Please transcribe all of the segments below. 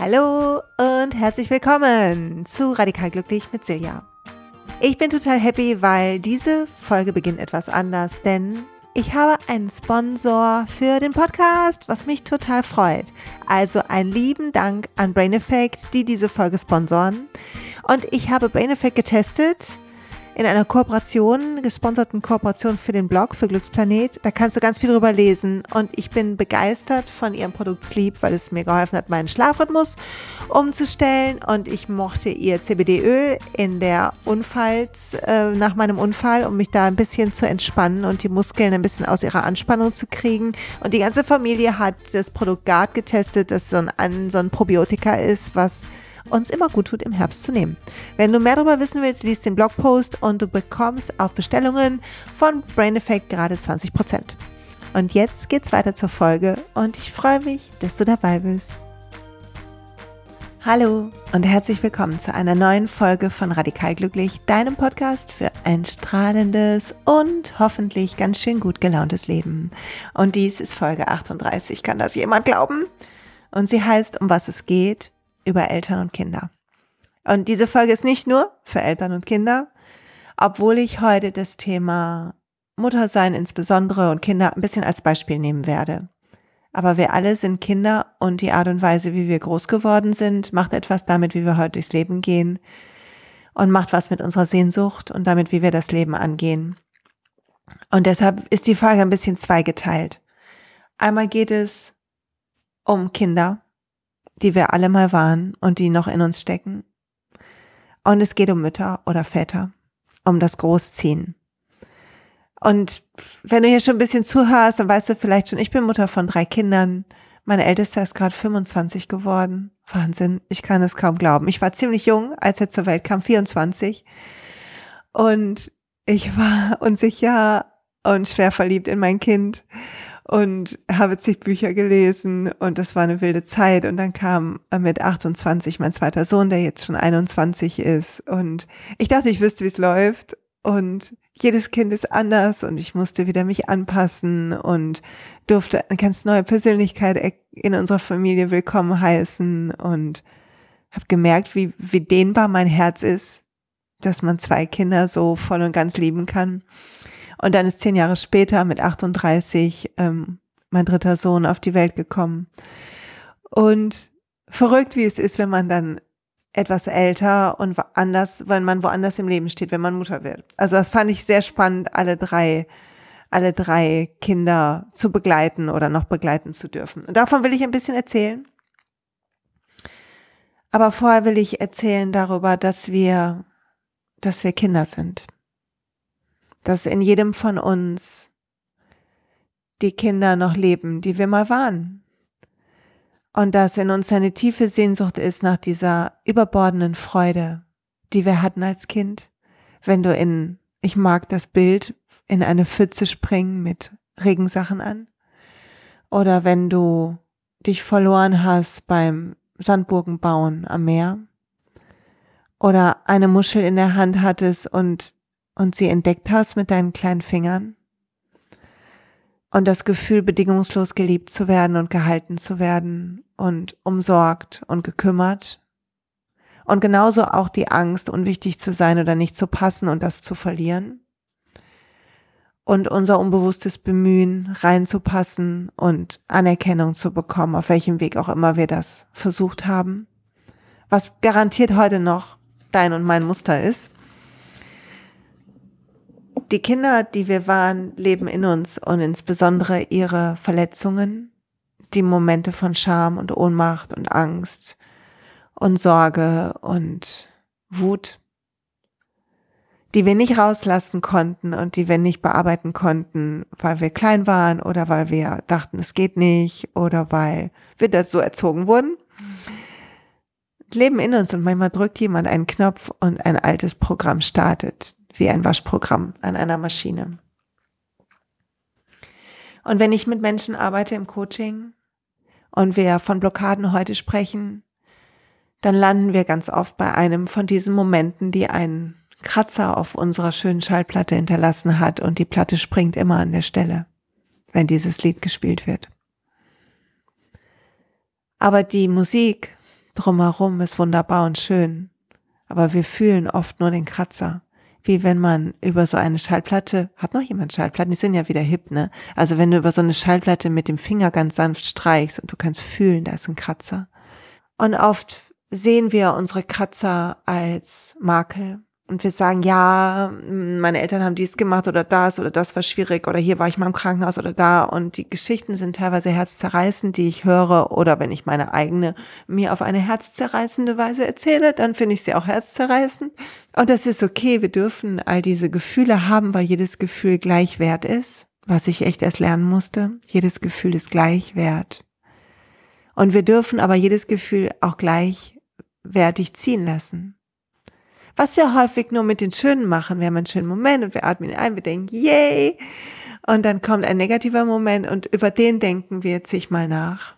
Hallo und herzlich willkommen zu Radikal Glücklich mit Silja. Ich bin total happy, weil diese Folge beginnt etwas anders, denn ich habe einen Sponsor für den Podcast, was mich total freut. Also einen lieben Dank an Brain Effect, die diese Folge sponsoren. Und ich habe Brain Effect getestet in einer Kooperation, gesponserten Kooperation für den Blog, für Glücksplanet. Da kannst du ganz viel drüber lesen und ich bin begeistert von ihrem Produkt Sleep, weil es mir geholfen hat, meinen Schlafrhythmus umzustellen und ich mochte ihr CBD-Öl in der Unfalls, äh, nach meinem Unfall, um mich da ein bisschen zu entspannen und die Muskeln ein bisschen aus ihrer Anspannung zu kriegen. Und die ganze Familie hat das Produkt Guard getestet, das so ein, so ein Probiotika ist, was uns immer gut tut, im Herbst zu nehmen. Wenn du mehr darüber wissen willst, liest den Blogpost und du bekommst auf Bestellungen von Brain Effect gerade 20%. Und jetzt geht's weiter zur Folge und ich freue mich, dass du dabei bist. Hallo und herzlich willkommen zu einer neuen Folge von Radikal Glücklich, deinem Podcast für ein strahlendes und hoffentlich ganz schön gut gelauntes Leben. Und dies ist Folge 38, kann das jemand glauben? Und sie heißt, um was es geht über Eltern und Kinder. Und diese Folge ist nicht nur für Eltern und Kinder, obwohl ich heute das Thema Muttersein insbesondere und Kinder ein bisschen als Beispiel nehmen werde. Aber wir alle sind Kinder und die Art und Weise, wie wir groß geworden sind, macht etwas damit, wie wir heute durchs Leben gehen und macht was mit unserer Sehnsucht und damit, wie wir das Leben angehen. Und deshalb ist die Frage ein bisschen zweigeteilt. Einmal geht es um Kinder die wir alle mal waren und die noch in uns stecken. Und es geht um Mütter oder Väter, um das Großziehen. Und wenn du hier schon ein bisschen zuhörst, dann weißt du vielleicht schon, ich bin Mutter von drei Kindern. Meine Älteste ist gerade 25 geworden. Wahnsinn, ich kann es kaum glauben. Ich war ziemlich jung, als er zur Welt kam, 24. Und ich war unsicher und schwer verliebt in mein Kind und habe zig Bücher gelesen und das war eine wilde Zeit. Und dann kam mit 28 mein zweiter Sohn, der jetzt schon 21 ist. Und ich dachte, ich wüsste, wie es läuft. Und jedes Kind ist anders und ich musste wieder mich anpassen und durfte eine ganz neue Persönlichkeit in unserer Familie willkommen heißen. Und habe gemerkt, wie, wie dehnbar mein Herz ist, dass man zwei Kinder so voll und ganz lieben kann. Und dann ist zehn Jahre später mit 38 ähm, mein dritter Sohn auf die Welt gekommen. Und verrückt, wie es ist, wenn man dann etwas älter und anders, wenn man woanders im Leben steht, wenn man Mutter wird. Also das fand ich sehr spannend, alle drei, alle drei Kinder zu begleiten oder noch begleiten zu dürfen. Und davon will ich ein bisschen erzählen. Aber vorher will ich erzählen darüber, dass wir, dass wir Kinder sind dass in jedem von uns die Kinder noch leben, die wir mal waren. Und dass in uns eine tiefe Sehnsucht ist nach dieser überbordenden Freude, die wir hatten als Kind. Wenn du in, ich mag das Bild, in eine Pfütze springen mit Regensachen an. Oder wenn du dich verloren hast beim Sandburgenbauen am Meer. Oder eine Muschel in der Hand hattest und und sie entdeckt hast mit deinen kleinen Fingern und das Gefühl, bedingungslos geliebt zu werden und gehalten zu werden und umsorgt und gekümmert. Und genauso auch die Angst, unwichtig zu sein oder nicht zu passen und das zu verlieren. Und unser unbewusstes Bemühen, reinzupassen und Anerkennung zu bekommen, auf welchem Weg auch immer wir das versucht haben. Was garantiert heute noch dein und mein Muster ist. Die Kinder, die wir waren, leben in uns und insbesondere ihre Verletzungen, die Momente von Scham und Ohnmacht und Angst und Sorge und Wut, die wir nicht rauslassen konnten und die wir nicht bearbeiten konnten, weil wir klein waren oder weil wir dachten, es geht nicht oder weil wir dazu erzogen wurden. Leben in uns und manchmal drückt jemand einen Knopf und ein altes Programm startet wie ein Waschprogramm an einer Maschine. Und wenn ich mit Menschen arbeite im Coaching und wir von Blockaden heute sprechen, dann landen wir ganz oft bei einem von diesen Momenten, die einen Kratzer auf unserer schönen Schallplatte hinterlassen hat und die Platte springt immer an der Stelle, wenn dieses Lied gespielt wird. Aber die Musik drumherum ist wunderbar und schön, aber wir fühlen oft nur den Kratzer. Wie wenn man über so eine Schallplatte, hat noch jemand Schallplatten? Die sind ja wieder hip, ne? Also wenn du über so eine Schallplatte mit dem Finger ganz sanft streichst und du kannst fühlen, da ist ein Kratzer. Und oft sehen wir unsere Kratzer als Makel und wir sagen, ja, meine Eltern haben dies gemacht oder das oder das war schwierig oder hier war ich mal im Krankenhaus oder da und die Geschichten sind teilweise herzzerreißend, die ich höre oder wenn ich meine eigene mir auf eine herzzerreißende Weise erzähle, dann finde ich sie auch herzzerreißend und das ist okay, wir dürfen all diese Gefühle haben, weil jedes Gefühl gleich wert ist, was ich echt erst lernen musste. Jedes Gefühl ist gleich wert. Und wir dürfen aber jedes Gefühl auch gleichwertig ziehen lassen. Was wir häufig nur mit den Schönen machen. Wir haben einen schönen Moment und wir atmen ihn ein, wir denken, yay! Und dann kommt ein negativer Moment und über den denken wir zigmal nach.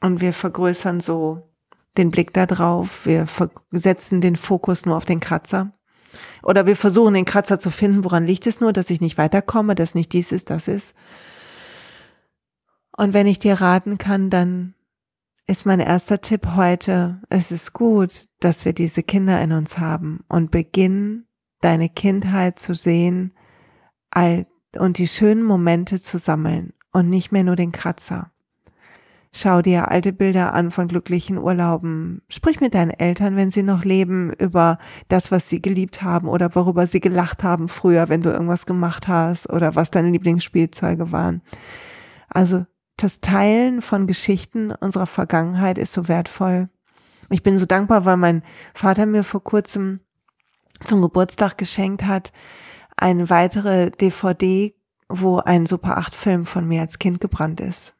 Und wir vergrößern so den Blick da drauf. Wir setzen den Fokus nur auf den Kratzer. Oder wir versuchen den Kratzer zu finden. Woran liegt es nur, dass ich nicht weiterkomme, dass nicht dies ist, das ist? Und wenn ich dir raten kann, dann ist mein erster Tipp heute, es ist gut, dass wir diese Kinder in uns haben und beginn deine Kindheit zu sehen und die schönen Momente zu sammeln und nicht mehr nur den Kratzer. Schau dir alte Bilder an von glücklichen Urlauben. Sprich mit deinen Eltern, wenn sie noch leben, über das, was sie geliebt haben oder worüber sie gelacht haben früher, wenn du irgendwas gemacht hast oder was deine Lieblingsspielzeuge waren. Also das Teilen von Geschichten unserer Vergangenheit ist so wertvoll. Ich bin so dankbar, weil mein Vater mir vor kurzem zum Geburtstag geschenkt hat, eine weitere DVD, wo ein Super 8 Film von mir als Kind gebrannt ist.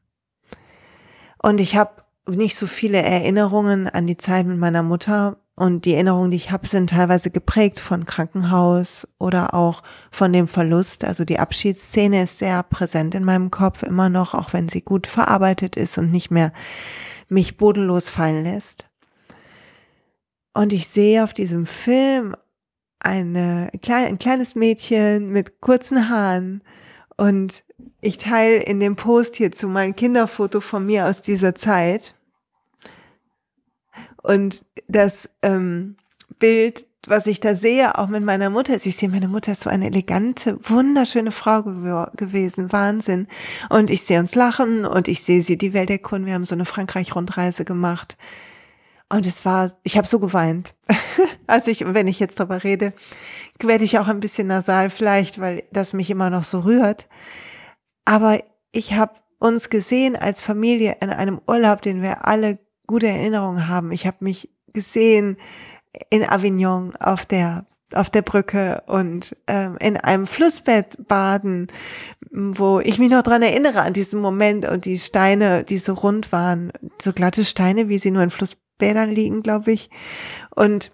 Und ich habe nicht so viele Erinnerungen an die Zeit mit meiner Mutter und die Erinnerungen, die ich habe, sind teilweise geprägt von Krankenhaus oder auch von dem Verlust. Also die Abschiedsszene ist sehr präsent in meinem Kopf immer noch, auch wenn sie gut verarbeitet ist und nicht mehr mich bodenlos fallen lässt. Und ich sehe auf diesem Film eine, ein kleines Mädchen mit kurzen Haaren und ich teile in dem Post hierzu mein Kinderfoto von mir aus dieser Zeit. Und das ähm, Bild, was ich da sehe, auch mit meiner Mutter, ich sehe, meine Mutter ist so eine elegante, wunderschöne Frau gew gewesen, Wahnsinn. Und ich sehe uns lachen und ich sehe sie die Welt erkunden. Wir haben so eine Frankreich-Rundreise gemacht. Und es war, ich habe so geweint. also ich, wenn ich jetzt drüber rede, werde ich auch ein bisschen nasal vielleicht, weil das mich immer noch so rührt. Aber ich habe uns gesehen als Familie in einem Urlaub, den wir alle gute Erinnerungen haben. Ich habe mich gesehen in Avignon auf der auf der Brücke und ähm, in einem Flussbett baden, wo ich mich noch dran erinnere an diesen Moment und die Steine, die so rund waren, so glatte Steine, wie sie nur in Flussbädern liegen, glaube ich. Und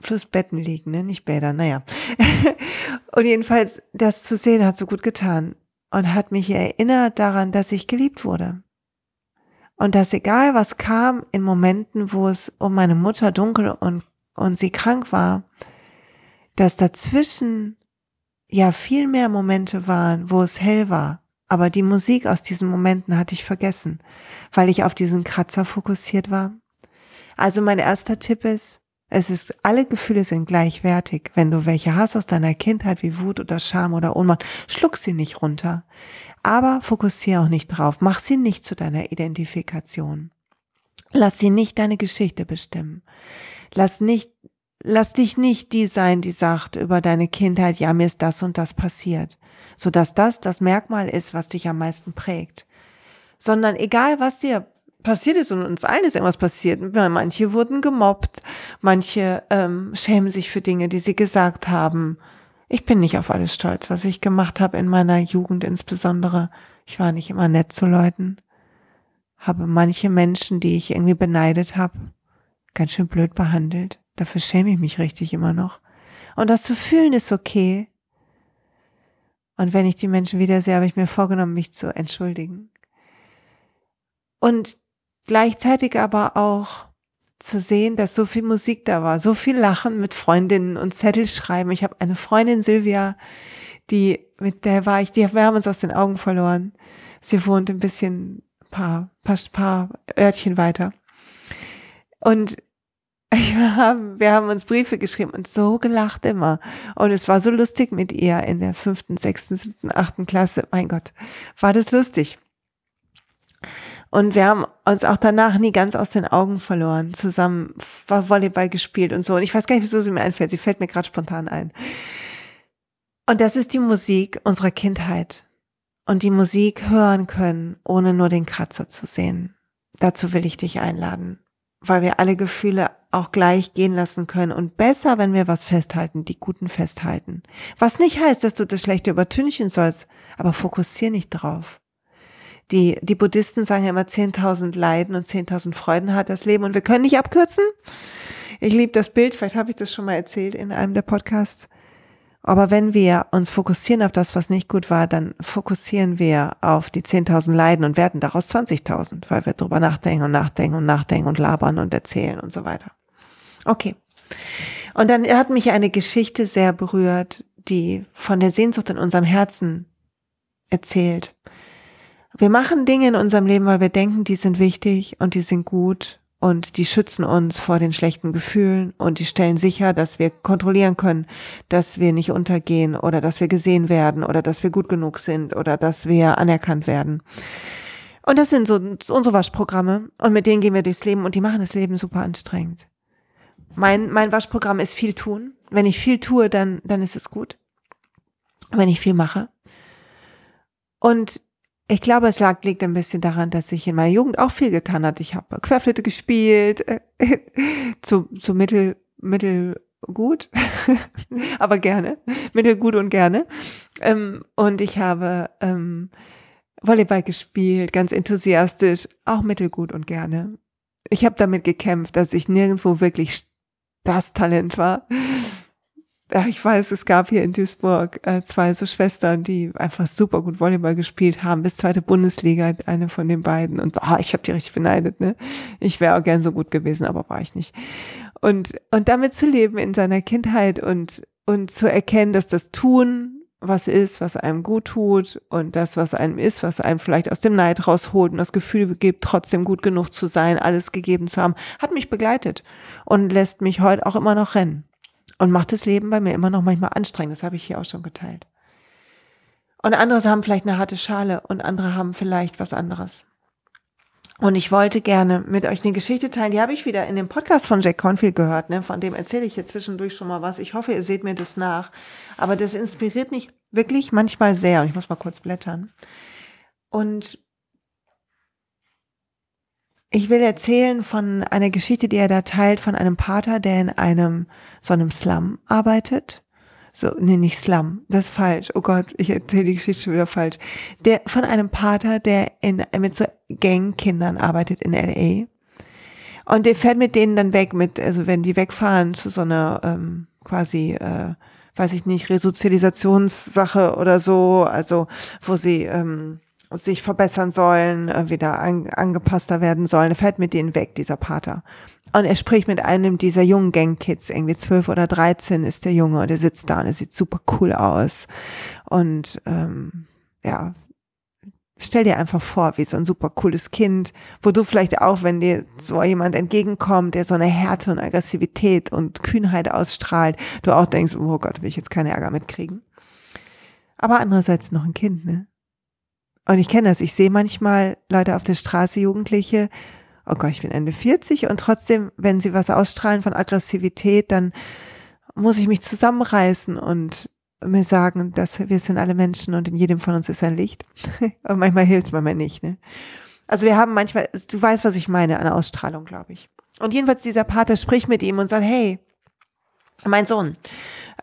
Flussbetten liegen, ne? nicht Bäder, naja. und jedenfalls, das zu sehen hat so gut getan und hat mich erinnert daran, dass ich geliebt wurde. Und dass egal was kam in Momenten, wo es um meine Mutter dunkel und, und sie krank war, dass dazwischen ja viel mehr Momente waren, wo es hell war. Aber die Musik aus diesen Momenten hatte ich vergessen, weil ich auf diesen Kratzer fokussiert war. Also mein erster Tipp ist, es ist, alle Gefühle sind gleichwertig. Wenn du welche hast aus deiner Kindheit wie Wut oder Scham oder Ohnmacht, schluck sie nicht runter. Aber fokussiere auch nicht drauf. Mach sie nicht zu deiner Identifikation. Lass sie nicht deine Geschichte bestimmen. Lass nicht, lass dich nicht die sein, die sagt über deine Kindheit, ja, mir ist das und das passiert. Sodass das das Merkmal ist, was dich am meisten prägt. Sondern egal, was dir passiert ist und uns allen ist irgendwas passiert. Manche wurden gemobbt, manche ähm, schämen sich für Dinge, die sie gesagt haben. Ich bin nicht auf alles stolz, was ich gemacht habe in meiner Jugend insbesondere. Ich war nicht immer nett zu Leuten. Habe manche Menschen, die ich irgendwie beneidet habe, ganz schön blöd behandelt. Dafür schäme ich mich richtig immer noch. Und das zu fühlen ist okay. Und wenn ich die Menschen wieder sehe, habe ich mir vorgenommen, mich zu entschuldigen. Und gleichzeitig aber auch zu sehen, dass so viel Musik da war, so viel Lachen mit Freundinnen und Zettel schreiben. Ich habe eine Freundin Silvia, die mit der war ich, die wir haben uns aus den Augen verloren. Sie wohnt ein bisschen paar paar, paar Örtchen weiter. Und wir haben, uns Briefe geschrieben und so gelacht immer. Und es war so lustig mit ihr in der fünften, sechsten, siebten, achten Klasse. Mein Gott, war das lustig. Und wir haben uns auch danach nie ganz aus den Augen verloren. Zusammen Volleyball gespielt und so. Und ich weiß gar nicht, wieso sie mir einfällt. Sie fällt mir gerade spontan ein. Und das ist die Musik unserer Kindheit. Und die Musik hören können, ohne nur den Kratzer zu sehen. Dazu will ich dich einladen, weil wir alle Gefühle auch gleich gehen lassen können und besser, wenn wir was festhalten, die guten festhalten. Was nicht heißt, dass du das Schlechte übertünchen sollst, aber fokussier nicht drauf. Die, die Buddhisten sagen ja immer 10.000 Leiden und 10.000 Freuden hat das Leben und wir können nicht abkürzen. Ich liebe das Bild, vielleicht habe ich das schon mal erzählt in einem der Podcasts. Aber wenn wir uns fokussieren auf das, was nicht gut war, dann fokussieren wir auf die 10.000 Leiden und werden daraus 20.000, weil wir drüber nachdenken und nachdenken und nachdenken und labern und erzählen und so weiter. Okay. Und dann hat mich eine Geschichte sehr berührt, die von der Sehnsucht in unserem Herzen erzählt. Wir machen Dinge in unserem Leben, weil wir denken, die sind wichtig und die sind gut und die schützen uns vor den schlechten Gefühlen und die stellen sicher, dass wir kontrollieren können, dass wir nicht untergehen oder dass wir gesehen werden oder dass wir gut genug sind oder dass wir anerkannt werden. Und das sind so unsere Waschprogramme und mit denen gehen wir durchs Leben und die machen das Leben super anstrengend. Mein, mein Waschprogramm ist viel tun. Wenn ich viel tue, dann, dann ist es gut. Wenn ich viel mache. Und ich glaube, es lag, liegt ein bisschen daran, dass ich in meiner Jugend auch viel getan hatte. Ich habe Querflöte gespielt, äh, zu, zu mittel, mittel gut, aber gerne, mittelgut und gerne. Ähm, und ich habe ähm, Volleyball gespielt, ganz enthusiastisch, auch mittelgut und gerne. Ich habe damit gekämpft, dass ich nirgendwo wirklich das Talent war. Ich weiß, es gab hier in Duisburg äh, zwei so Schwestern, die einfach super gut Volleyball gespielt haben, bis zweite Bundesliga, eine von den beiden. Und oh, ich habe die richtig beneidet, ne? Ich wäre auch gern so gut gewesen, aber war ich nicht. Und, und damit zu leben in seiner Kindheit und, und zu erkennen, dass das Tun was ist, was einem gut tut und das, was einem ist, was einem vielleicht aus dem Neid rausholt und das Gefühl gibt, trotzdem gut genug zu sein, alles gegeben zu haben, hat mich begleitet und lässt mich heute auch immer noch rennen und macht das Leben bei mir immer noch manchmal anstrengend. Das habe ich hier auch schon geteilt. Und andere haben vielleicht eine harte Schale und andere haben vielleicht was anderes. Und ich wollte gerne mit euch eine Geschichte teilen, die habe ich wieder in dem Podcast von Jack Confield gehört, ne? von dem erzähle ich hier zwischendurch schon mal was. Ich hoffe, ihr seht mir das nach. Aber das inspiriert mich wirklich manchmal sehr. Und ich muss mal kurz blättern. Und ich will erzählen von einer Geschichte, die er da teilt, von einem Pater, der in einem, so einem Slum arbeitet so, nee, nicht Slum, das ist falsch. Oh Gott, ich erzähle die Geschichte schon wieder falsch. Der, von einem Pater, der in, mit so Gangkindern arbeitet in L.A. Und der fährt mit denen dann weg, mit, also wenn die wegfahren zu so einer, ähm, quasi, äh, weiß ich nicht, Resozialisationssache oder so, also, wo sie, ähm, sich verbessern sollen, äh, wieder an, angepasster werden sollen. Er fährt mit denen weg, dieser Pater. Und er spricht mit einem dieser jungen Gangkids, irgendwie zwölf oder dreizehn ist der Junge und er sitzt da und er sieht super cool aus. Und ähm, ja, stell dir einfach vor, wie so ein super cooles Kind, wo du vielleicht auch, wenn dir so jemand entgegenkommt, der so eine Härte und Aggressivität und Kühnheit ausstrahlt, du auch denkst, oh Gott, will ich jetzt keine Ärger mitkriegen. Aber andererseits noch ein Kind, ne? Und ich kenne das, ich sehe manchmal Leute auf der Straße, Jugendliche, oh Gott, ich bin Ende 40 und trotzdem, wenn sie was ausstrahlen von Aggressivität, dann muss ich mich zusammenreißen und mir sagen, dass wir sind alle Menschen und in jedem von uns ist ein Licht. und manchmal hilft manchmal nicht. Ne? Also wir haben manchmal, du weißt, was ich meine, eine Ausstrahlung, glaube ich. Und jedenfalls dieser Pater spricht mit ihm und sagt, hey, mein Sohn,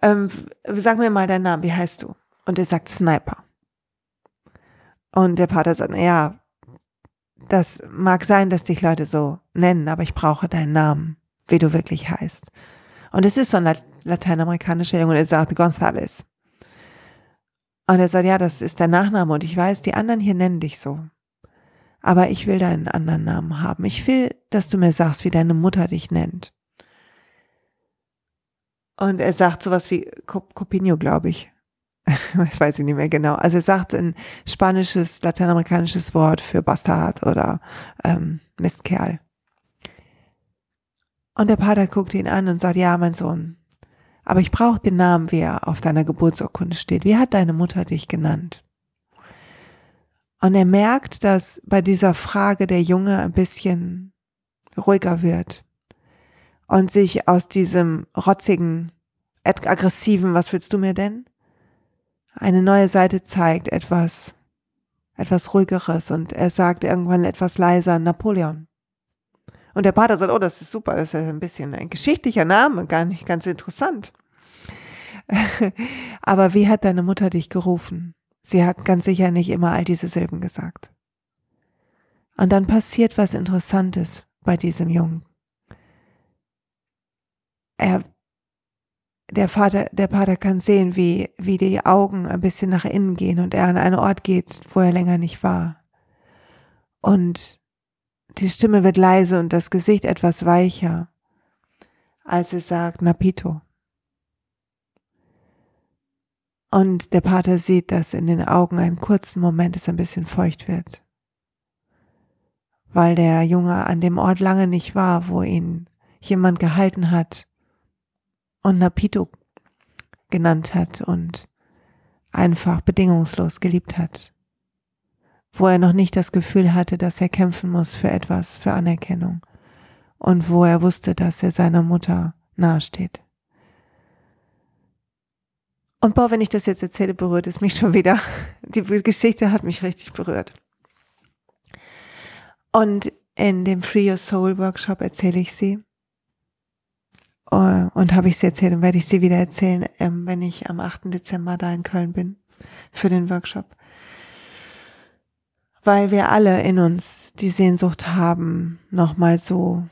ähm, sag mir mal deinen Namen, wie heißt du? Und er sagt Sniper. Und der Pater sagt, ja, das mag sein, dass dich Leute so nennen, aber ich brauche deinen Namen, wie du wirklich heißt. Und es ist so ein lateinamerikanischer Junge und er sagt González. Und er sagt, ja, das ist dein Nachname und ich weiß, die anderen hier nennen dich so. Aber ich will deinen anderen Namen haben. Ich will, dass du mir sagst, wie deine Mutter dich nennt. Und er sagt sowas wie Copinho, glaube ich. ich weiß ich nicht mehr genau. Also er sagt ein spanisches, lateinamerikanisches Wort für Bastard oder ähm, Mistkerl. Und der Pater guckte ihn an und sagt, ja, mein Sohn, aber ich brauche den Namen, wie er auf deiner Geburtsurkunde steht. Wie hat deine Mutter dich genannt? Und er merkt, dass bei dieser Frage der Junge ein bisschen ruhiger wird und sich aus diesem rotzigen, aggressiven, was willst du mir denn? Eine neue Seite zeigt, etwas, etwas ruhigeres und er sagt irgendwann etwas leiser Napoleon. Und der Pater sagt, oh, das ist super, das ist ein bisschen ein geschichtlicher Name, gar nicht ganz interessant. Aber wie hat deine Mutter dich gerufen? Sie hat ganz sicher nicht immer all diese Silben gesagt. Und dann passiert was Interessantes bei diesem Jungen. Er, der Vater, der Pater kann sehen, wie, wie die Augen ein bisschen nach innen gehen und er an einen Ort geht, wo er länger nicht war. Und die Stimme wird leise und das Gesicht etwas weicher, als es sagt Napito. Und der Pater sieht, dass in den Augen einen kurzen Moment es ein bisschen feucht wird, weil der Junge an dem Ort lange nicht war, wo ihn jemand gehalten hat und Napito genannt hat und einfach bedingungslos geliebt hat, wo er noch nicht das Gefühl hatte, dass er kämpfen muss für etwas, für Anerkennung und wo er wusste, dass er seiner Mutter nahesteht. Und boah, wenn ich das jetzt erzähle, berührt es mich schon wieder. Die Geschichte hat mich richtig berührt. Und in dem Free Your Soul Workshop erzähle ich sie. Oh, und habe ich sie erzählt und werde ich sie wieder erzählen, ähm, wenn ich am 8. Dezember da in Köln bin für den Workshop. Weil wir alle in uns die Sehnsucht haben, nochmal so,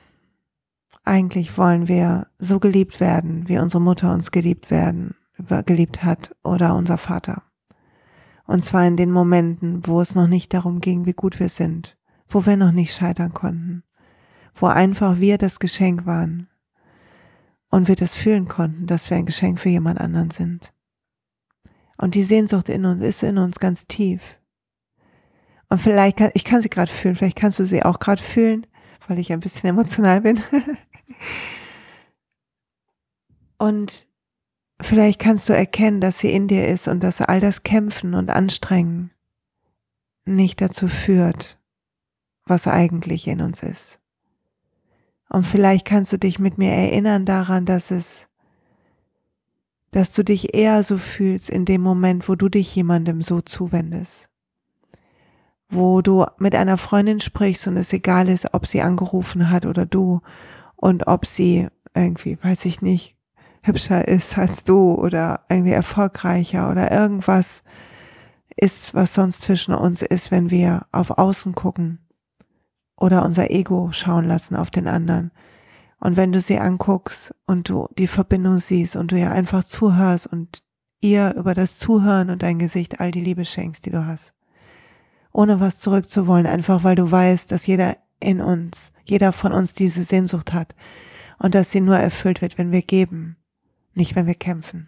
eigentlich wollen wir so geliebt werden, wie unsere Mutter uns geliebt werden geliebt hat oder unser Vater. Und zwar in den Momenten, wo es noch nicht darum ging, wie gut wir sind, wo wir noch nicht scheitern konnten, wo einfach wir das Geschenk waren und wir das fühlen konnten, dass wir ein Geschenk für jemand anderen sind. Und die Sehnsucht in uns ist in uns ganz tief. Und vielleicht kann, ich kann sie gerade fühlen, vielleicht kannst du sie auch gerade fühlen, weil ich ein bisschen emotional bin. und Vielleicht kannst du erkennen, dass sie in dir ist und dass all das Kämpfen und Anstrengen nicht dazu führt, was eigentlich in uns ist. Und vielleicht kannst du dich mit mir erinnern daran, dass es, dass du dich eher so fühlst in dem Moment, wo du dich jemandem so zuwendest. Wo du mit einer Freundin sprichst und es egal ist, ob sie angerufen hat oder du und ob sie irgendwie, weiß ich nicht, hübscher ist als du oder irgendwie erfolgreicher oder irgendwas ist, was sonst zwischen uns ist, wenn wir auf Außen gucken oder unser Ego schauen lassen auf den anderen. Und wenn du sie anguckst und du die Verbindung siehst und du ihr einfach zuhörst und ihr über das Zuhören und dein Gesicht all die Liebe schenkst, die du hast. Ohne was zurückzuwollen, einfach weil du weißt, dass jeder in uns, jeder von uns diese Sehnsucht hat und dass sie nur erfüllt wird, wenn wir geben nicht wenn wir kämpfen.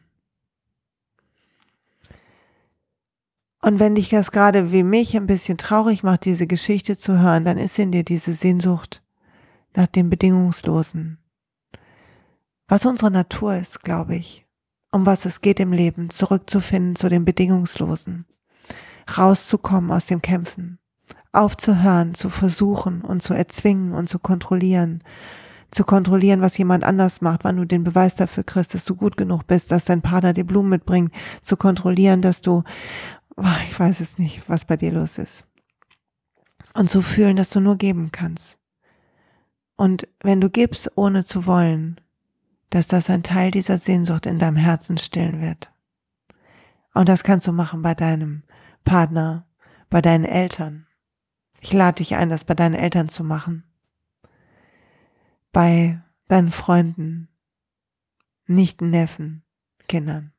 Und wenn dich das gerade wie mich ein bisschen traurig macht, diese Geschichte zu hören, dann ist in dir diese Sehnsucht nach dem Bedingungslosen. Was unsere Natur ist, glaube ich, um was es geht im Leben, zurückzufinden zu dem Bedingungslosen, rauszukommen aus dem Kämpfen, aufzuhören, zu versuchen und zu erzwingen und zu kontrollieren, zu kontrollieren, was jemand anders macht, wann du den Beweis dafür kriegst, dass du gut genug bist, dass dein Partner dir Blumen mitbringt, zu kontrollieren, dass du, ich weiß es nicht, was bei dir los ist. Und zu fühlen, dass du nur geben kannst. Und wenn du gibst, ohne zu wollen, dass das ein Teil dieser Sehnsucht in deinem Herzen stillen wird. Und das kannst du machen bei deinem Partner, bei deinen Eltern. Ich lade dich ein, das bei deinen Eltern zu machen bei deinen Freunden, nicht Neffen, Kindern.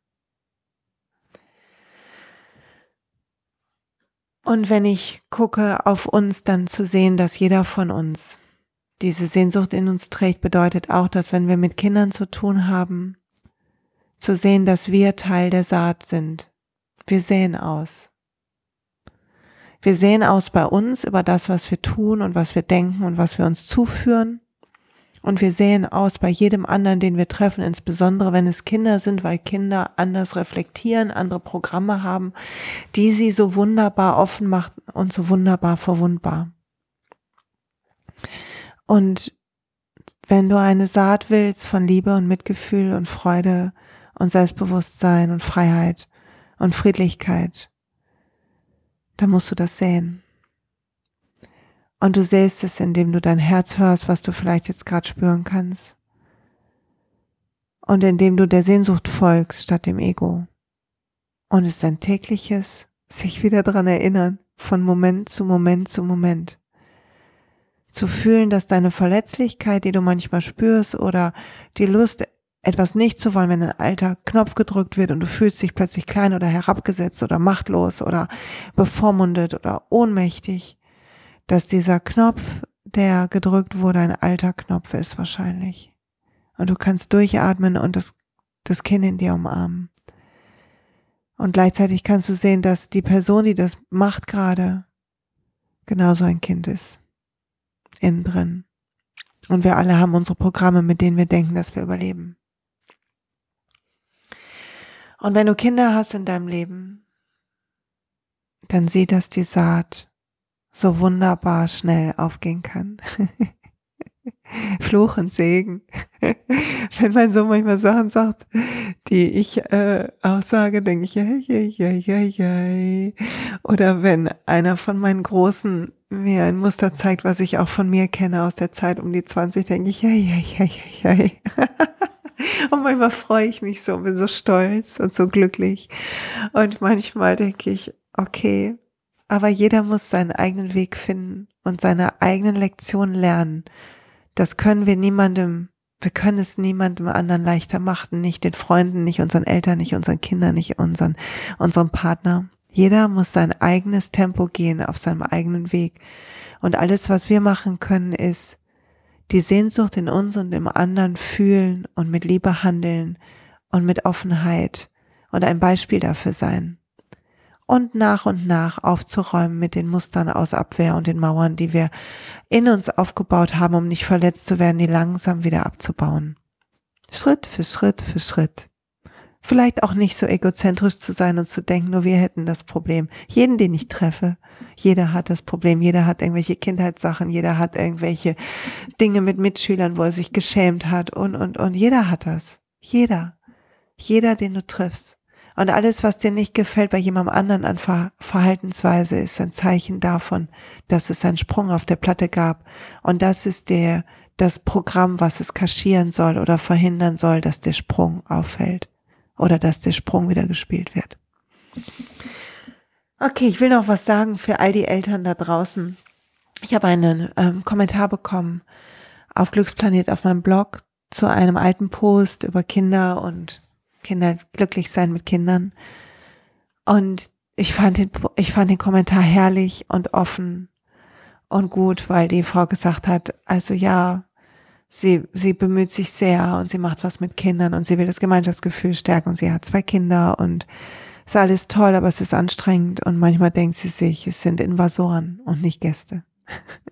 Und wenn ich gucke auf uns, dann zu sehen, dass jeder von uns diese Sehnsucht in uns trägt, bedeutet auch, dass wenn wir mit Kindern zu tun haben, zu sehen, dass wir Teil der Saat sind. Wir sehen aus. Wir sehen aus bei uns über das, was wir tun und was wir denken und was wir uns zuführen Und wir sehen aus bei jedem anderen, den wir treffen, insbesondere wenn es Kinder sind, weil Kinder anders reflektieren, andere Programme haben, die sie so wunderbar offen machen und so wunderbar verwundbar. Und wenn du eine Saat willst von Liebe und Mitgefühl und Freude und Selbstbewusstsein und Freiheit und Friedlichkeit, dann musst du das sehen. Und du sähst es, indem du dein Herz hörst, was du vielleicht jetzt gerade spüren kannst. Und indem du der Sehnsucht folgst statt dem Ego. Und es ist ein tägliches sich wieder dran erinnern, von Moment zu Moment zu Moment. Zu fühlen, dass deine Verletzlichkeit, die du manchmal spürst, oder die Lust, etwas nicht zu wollen, wenn ein alter Knopf gedrückt wird und du fühlst dich plötzlich klein oder herabgesetzt oder machtlos oder bevormundet oder ohnmächtig, dass dieser Knopf, der gedrückt wurde, ein alter Knopf ist wahrscheinlich. Und du kannst durchatmen und das, das Kind in dir umarmen. Und gleichzeitig kannst du sehen, dass die Person, die das macht gerade, genauso ein Kind ist. Innen drin. Und wir alle haben unsere Programme, mit denen wir denken, dass wir überleben. Und wenn du Kinder hast in deinem Leben, dann sieh, dass die Saat so wunderbar schnell aufgehen kann. Fluch und Segen. Wenn mein Sohn manchmal Sachen sagt, die ich äh, auch sage, denke ich, ja, ja, ja, ja. Oder wenn einer von meinen Großen mir ein Muster zeigt, was ich auch von mir kenne aus der Zeit um die 20, denke ich, ja, ja, ja, ja. Und manchmal freue ich mich so, bin so stolz und so glücklich. Und manchmal denke ich, okay, aber jeder muss seinen eigenen Weg finden und seine eigenen Lektionen lernen. Das können wir niemandem, wir können es niemandem anderen leichter machen, nicht den Freunden, nicht unseren Eltern, nicht unseren Kindern, nicht unseren, unserem Partner. Jeder muss sein eigenes Tempo gehen auf seinem eigenen Weg. Und alles, was wir machen können, ist die Sehnsucht in uns und im anderen fühlen und mit Liebe handeln und mit Offenheit und ein Beispiel dafür sein und nach und nach aufzuräumen mit den Mustern aus Abwehr und den Mauern, die wir in uns aufgebaut haben, um nicht verletzt zu werden, die langsam wieder abzubauen. Schritt für Schritt für Schritt. Vielleicht auch nicht so egozentrisch zu sein und zu denken, nur wir hätten das Problem. Jeden, den ich treffe, jeder hat das Problem, jeder hat irgendwelche Kindheitssachen, jeder hat irgendwelche Dinge mit Mitschülern, wo er sich geschämt hat und, und, und jeder hat das. Jeder. Jeder, den du triffst. Und alles, was dir nicht gefällt bei jemandem anderen an Ver Verhaltensweise, ist ein Zeichen davon, dass es einen Sprung auf der Platte gab. Und das ist der, das Programm, was es kaschieren soll oder verhindern soll, dass der Sprung auffällt oder dass der Sprung wieder gespielt wird. Okay, ich will noch was sagen für all die Eltern da draußen. Ich habe einen ähm, Kommentar bekommen auf Glücksplanet auf meinem Blog zu einem alten Post über Kinder und Kinder, glücklich sein mit Kindern. Und ich fand den, ich fand den Kommentar herrlich und offen und gut, weil die Frau gesagt hat, also ja, sie, sie bemüht sich sehr und sie macht was mit Kindern und sie will das Gemeinschaftsgefühl stärken und sie hat zwei Kinder und ist alles toll, aber es ist anstrengend und manchmal denkt sie sich, es sind Invasoren und nicht Gäste.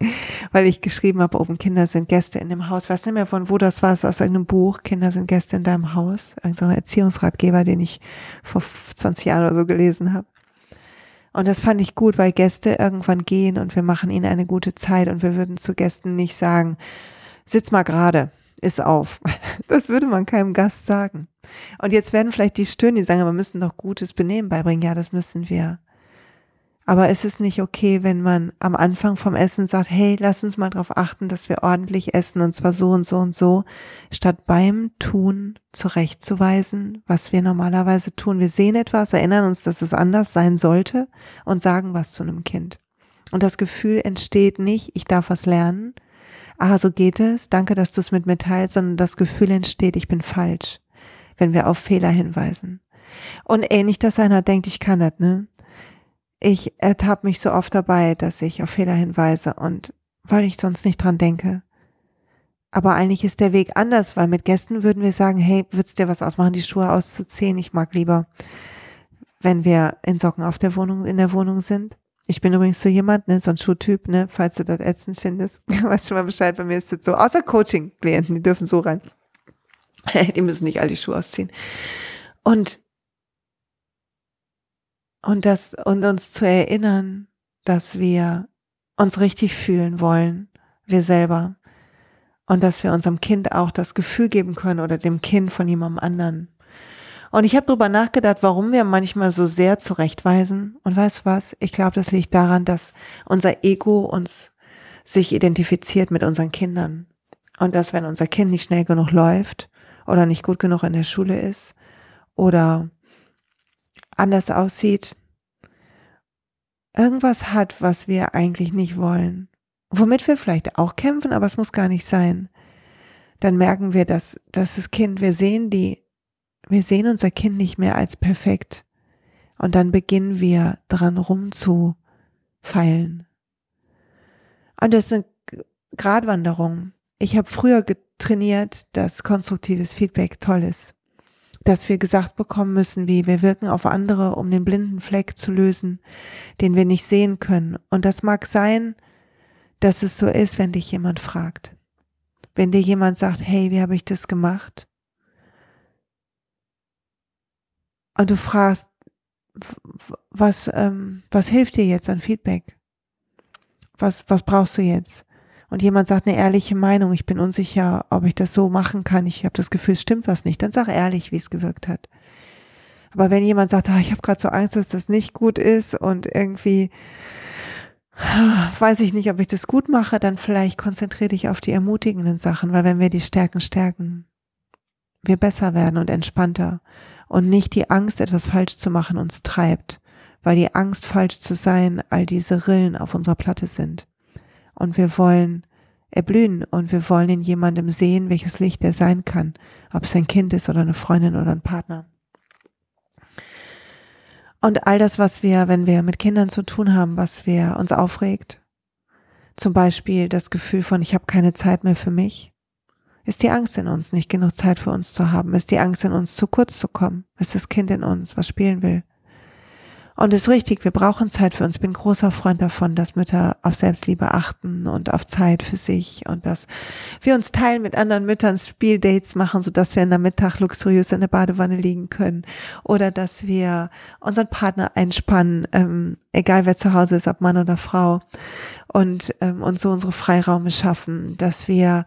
weil ich geschrieben habe, oben Kinder sind Gäste in dem Haus. Ich weiß nicht mehr von wo das war, es aus einem Buch, Kinder sind Gäste in deinem Haus. Irgend so ein Erziehungsratgeber, den ich vor 20 Jahren oder so gelesen habe. Und das fand ich gut, weil Gäste irgendwann gehen und wir machen ihnen eine gute Zeit und wir würden zu Gästen nicht sagen, sitz mal gerade, ist auf. Das würde man keinem Gast sagen. Und jetzt werden vielleicht die stören, die sagen, wir müssen doch gutes Benehmen beibringen. Ja, das müssen wir. Aber ist es nicht okay, wenn man am Anfang vom Essen sagt, hey, lass uns mal darauf achten, dass wir ordentlich essen und zwar so und so und so, statt beim Tun zurechtzuweisen, was wir normalerweise tun. Wir sehen etwas, erinnern uns, dass es anders sein sollte und sagen was zu einem Kind. Und das Gefühl entsteht nicht, ich darf was lernen. Ah, so geht es. Danke, dass du es mit mir teilst, sondern das Gefühl entsteht, ich bin falsch, wenn wir auf Fehler hinweisen. Und ähnlich, dass einer denkt, ich kann das, ne? Ich ertappe mich so oft dabei, dass ich auf Fehler hinweise und weil ich sonst nicht dran denke. Aber eigentlich ist der Weg anders, weil mit Gästen würden wir sagen, hey, würdest dir was ausmachen, die Schuhe auszuziehen? Ich mag lieber, wenn wir in Socken auf der Wohnung, in der Wohnung sind. Ich bin übrigens so jemand, ne, so ein Schuhtyp, ne, falls du das ätzend findest. Weißt schon mal Bescheid, bei mir ist das so. Außer Coaching-Klienten, die dürfen so rein. die müssen nicht all die Schuhe ausziehen. Und, und das, und uns zu erinnern, dass wir uns richtig fühlen wollen, wir selber. Und dass wir unserem Kind auch das Gefühl geben können oder dem Kind von jemandem anderen. Und ich habe darüber nachgedacht, warum wir manchmal so sehr zurechtweisen. Und weißt was? Ich glaube, das liegt daran, dass unser Ego uns sich identifiziert mit unseren Kindern. Und dass wenn unser Kind nicht schnell genug läuft oder nicht gut genug in der Schule ist oder anders aussieht, irgendwas hat, was wir eigentlich nicht wollen, womit wir vielleicht auch kämpfen, aber es muss gar nicht sein, dann merken wir, dass, dass das Kind, wir sehen die, wir sehen unser Kind nicht mehr als perfekt. Und dann beginnen wir dran rumzufeilen. Und das ist eine Gratwanderung. Ich habe früher getrainiert, dass konstruktives Feedback toll ist dass wir gesagt bekommen müssen, wie wir wirken auf andere, um den blinden Fleck zu lösen, den wir nicht sehen können. Und das mag sein, dass es so ist, wenn dich jemand fragt. Wenn dir jemand sagt, hey, wie habe ich das gemacht? Und du fragst, was, ähm, was hilft dir jetzt an Feedback? Was, was brauchst du jetzt? Und jemand sagt eine ehrliche Meinung, ich bin unsicher, ob ich das so machen kann, ich habe das Gefühl, es stimmt was nicht, dann sag ehrlich, wie es gewirkt hat. Aber wenn jemand sagt, ah, ich habe gerade so Angst, dass das nicht gut ist und irgendwie ah, weiß ich nicht, ob ich das gut mache, dann vielleicht konzentriere dich auf die ermutigenden Sachen, weil wenn wir die Stärken stärken, wir besser werden und entspannter. Und nicht die Angst, etwas falsch zu machen, uns treibt, weil die Angst, falsch zu sein, all diese Rillen auf unserer Platte sind und wir wollen erblühen und wir wollen in jemandem sehen, welches Licht er sein kann, ob es ein Kind ist oder eine Freundin oder ein Partner. Und all das, was wir, wenn wir mit Kindern zu tun haben, was wir uns aufregt, zum Beispiel das Gefühl von, ich habe keine Zeit mehr für mich, ist die Angst in uns, nicht genug Zeit für uns zu haben, ist die Angst in uns, zu kurz zu kommen, ist das Kind in uns, was spielen will, und es ist richtig, wir brauchen Zeit für uns. Ich bin großer Freund davon, dass Mütter auf Selbstliebe achten und auf Zeit für sich und dass wir uns teilen mit anderen Müttern Spieldates machen, so dass wir in der Mittag luxuriös in der Badewanne liegen können oder dass wir unseren Partner einspannen, ähm, egal wer zu Hause ist, ob Mann oder Frau und ähm, uns so unsere Freiraume schaffen, dass wir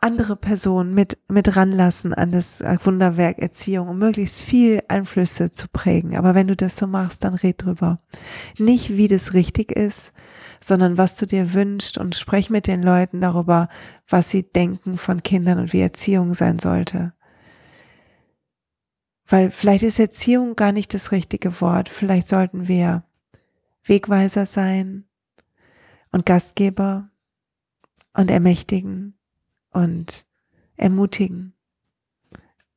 andere Personen mit, mit ranlassen an das Wunderwerk Erziehung, um möglichst viel Einflüsse zu prägen. Aber wenn du das so machst, dann red drüber. Nicht wie das richtig ist, sondern was du dir wünschst und sprech mit den Leuten darüber, was sie denken von Kindern und wie Erziehung sein sollte. Weil vielleicht ist Erziehung gar nicht das richtige Wort. Vielleicht sollten wir Wegweiser sein und Gastgeber und ermächtigen und ermutigen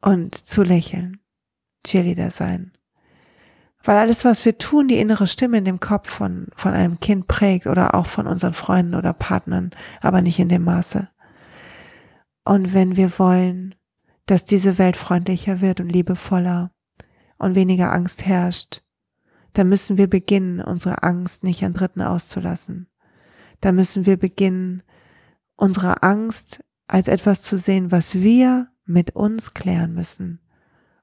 und zu lächeln, Cheerleader sein. Weil alles, was wir tun, die innere Stimme in dem Kopf von, von einem Kind prägt oder auch von unseren Freunden oder Partnern, aber nicht in dem Maße. Und wenn wir wollen, dass diese Welt freundlicher wird und liebevoller und weniger Angst herrscht, dann müssen wir beginnen, unsere Angst nicht an Dritten auszulassen. Da müssen wir beginnen, unsere Angst als etwas zu sehen, was wir mit uns klären müssen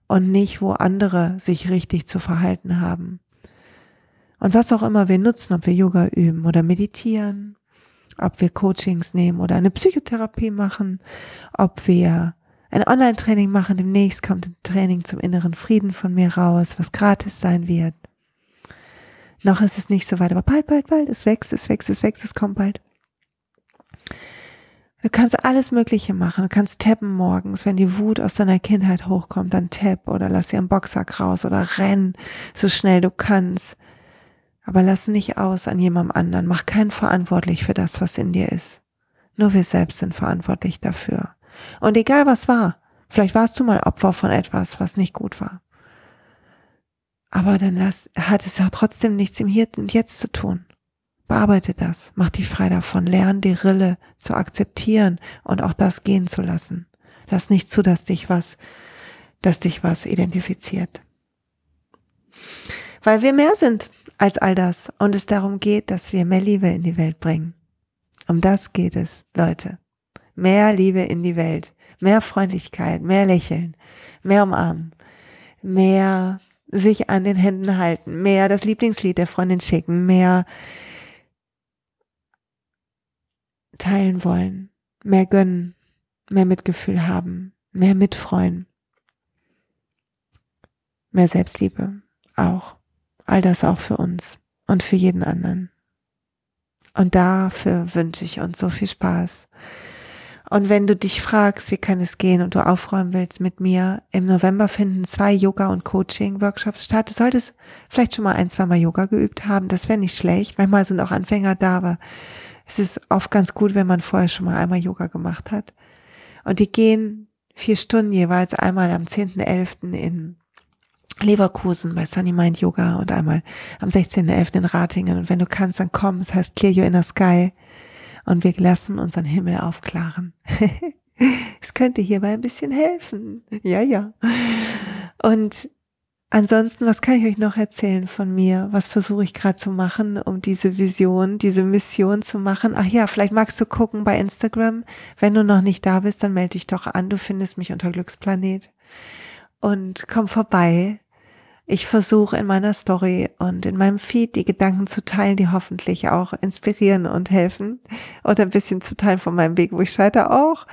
und nicht, wo andere sich richtig zu verhalten haben. Und was auch immer wir nutzen, ob wir Yoga üben oder meditieren, ob wir Coachings nehmen oder eine Psychotherapie machen, ob wir ein Online-Training machen, demnächst kommt ein Training zum inneren Frieden von mir raus, was gratis sein wird. Noch ist es nicht so weit, aber bald, bald, bald, es wächst, es wächst, es wächst, es kommt bald. Du kannst alles Mögliche machen. Du kannst tappen morgens, wenn die Wut aus deiner Kindheit hochkommt, dann tapp oder lass dir einen Boxsack raus oder renn so schnell du kannst. Aber lass nicht aus an jemandem anderen. Mach keinen verantwortlich für das, was in dir ist. Nur wir selbst sind verantwortlich dafür. Und egal was war, vielleicht warst du mal Opfer von etwas, was nicht gut war. Aber dann lass, hat es ja trotzdem nichts im Hier und Jetzt zu tun. Bearbeite das, mach dich frei davon, lern die Rille zu akzeptieren und auch das gehen zu lassen. Lass nicht zu, dass dich was, dass dich was identifiziert. Weil wir mehr sind als all das und es darum geht, dass wir mehr Liebe in die Welt bringen. Um das geht es, Leute. Mehr Liebe in die Welt, mehr Freundlichkeit, mehr Lächeln, mehr umarmen, mehr sich an den Händen halten, mehr das Lieblingslied der Freundin schicken, mehr teilen wollen, mehr gönnen, mehr Mitgefühl haben, mehr mitfreuen, mehr Selbstliebe auch. All das auch für uns und für jeden anderen. Und dafür wünsche ich uns so viel Spaß. Und wenn du dich fragst, wie kann es gehen und du aufräumen willst mit mir, im November finden zwei Yoga- und Coaching-Workshops statt. Du solltest vielleicht schon mal ein, zwei Mal Yoga geübt haben. Das wäre nicht schlecht. Manchmal sind auch Anfänger da, aber es ist oft ganz gut, wenn man vorher schon mal einmal Yoga gemacht hat. Und die gehen vier Stunden jeweils einmal am 10.11. in Leverkusen bei Sunny Mind Yoga und einmal am 16.11. in Ratingen. Und wenn du kannst, dann komm. Es heißt Clear Your Inner Sky. Und wir lassen unseren Himmel aufklaren. es könnte hierbei ein bisschen helfen. Ja, ja. Und ansonsten, was kann ich euch noch erzählen von mir? Was versuche ich gerade zu machen, um diese Vision, diese Mission zu machen? Ach ja, vielleicht magst du gucken bei Instagram. Wenn du noch nicht da bist, dann melde dich doch an. Du findest mich unter Glücksplanet. Und komm vorbei ich versuche in meiner Story und in meinem Feed die Gedanken zu teilen, die hoffentlich auch inspirieren und helfen oder ein bisschen zu teilen von meinem Weg, wo ich scheitere auch.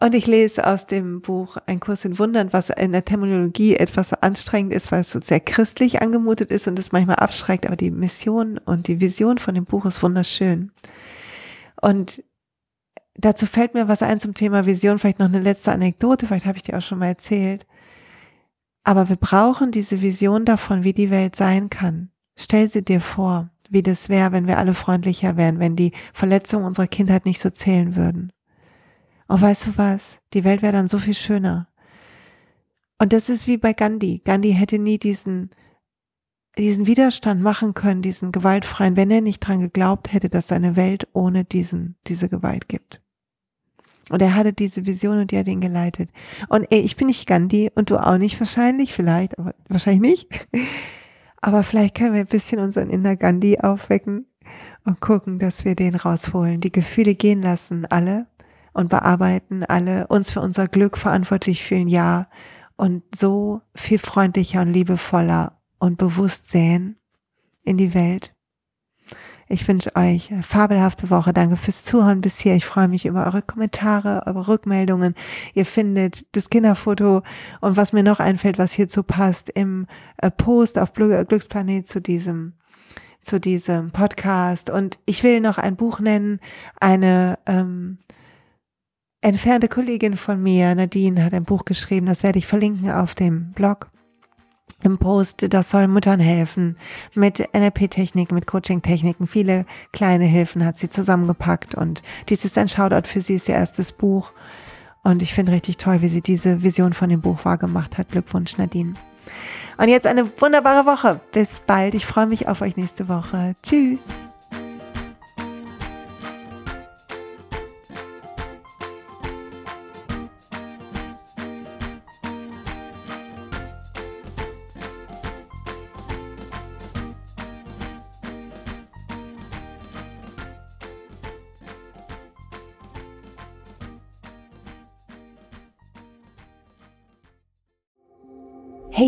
Und ich lese aus dem Buch Ein Kurs in Wundern, was in der Terminologie etwas anstrengend ist, weil es so sehr christlich angemutet ist und es manchmal abschreckt, aber die Mission und die Vision von dem Buch ist wunderschön. Und dazu fällt mir was ein zum Thema Vision, vielleicht noch eine letzte Anekdote, vielleicht habe ich dir auch schon mal erzählt. Aber wir brauchen diese Vision davon, wie die Welt sein kann. Stell sie dir vor, wie das wäre, wenn wir alle freundlicher wären, wenn die Verletzungen unserer Kindheit nicht so zählen würden. Und weißt du was? Die Welt wäre dann so viel schöner. Und das ist wie bei Gandhi. Gandhi hätte nie diesen, diesen Widerstand machen können, diesen gewaltfreien, wenn er nicht dran geglaubt hätte, dass seine Welt ohne diesen, diese Gewalt gibt. Und er hatte diese Vision und die hat ihn geleitet. Und ey, ich bin nicht Gandhi und du auch nicht wahrscheinlich, vielleicht, aber wahrscheinlich nicht. Aber vielleicht können wir ein bisschen unseren Inner Gandhi aufwecken und gucken, dass wir den rausholen, die Gefühle gehen lassen, alle und bearbeiten alle, uns für unser Glück verantwortlich fühlen, ja, und so viel freundlicher und liebevoller und bewusst sehen in die Welt. Ich wünsche euch fabelhafte Woche. Danke fürs Zuhören bis hier. Ich freue mich über eure Kommentare, eure Rückmeldungen. Ihr findet das Kinderfoto und was mir noch einfällt, was hierzu passt, im äh, Post auf Glücksplanet zu diesem zu diesem Podcast. Und ich will noch ein Buch nennen. Eine ähm, entfernte Kollegin von mir, Nadine, hat ein Buch geschrieben. Das werde ich verlinken auf dem Blog im Post, das soll Müttern helfen mit NLP-Techniken, mit Coaching-Techniken. Viele kleine Hilfen hat sie zusammengepackt und dies ist ein Shoutout für sie, ist ihr erstes Buch. Und ich finde richtig toll, wie sie diese Vision von dem Buch wahrgemacht hat. Glückwunsch, Nadine. Und jetzt eine wunderbare Woche. Bis bald. Ich freue mich auf euch nächste Woche. Tschüss.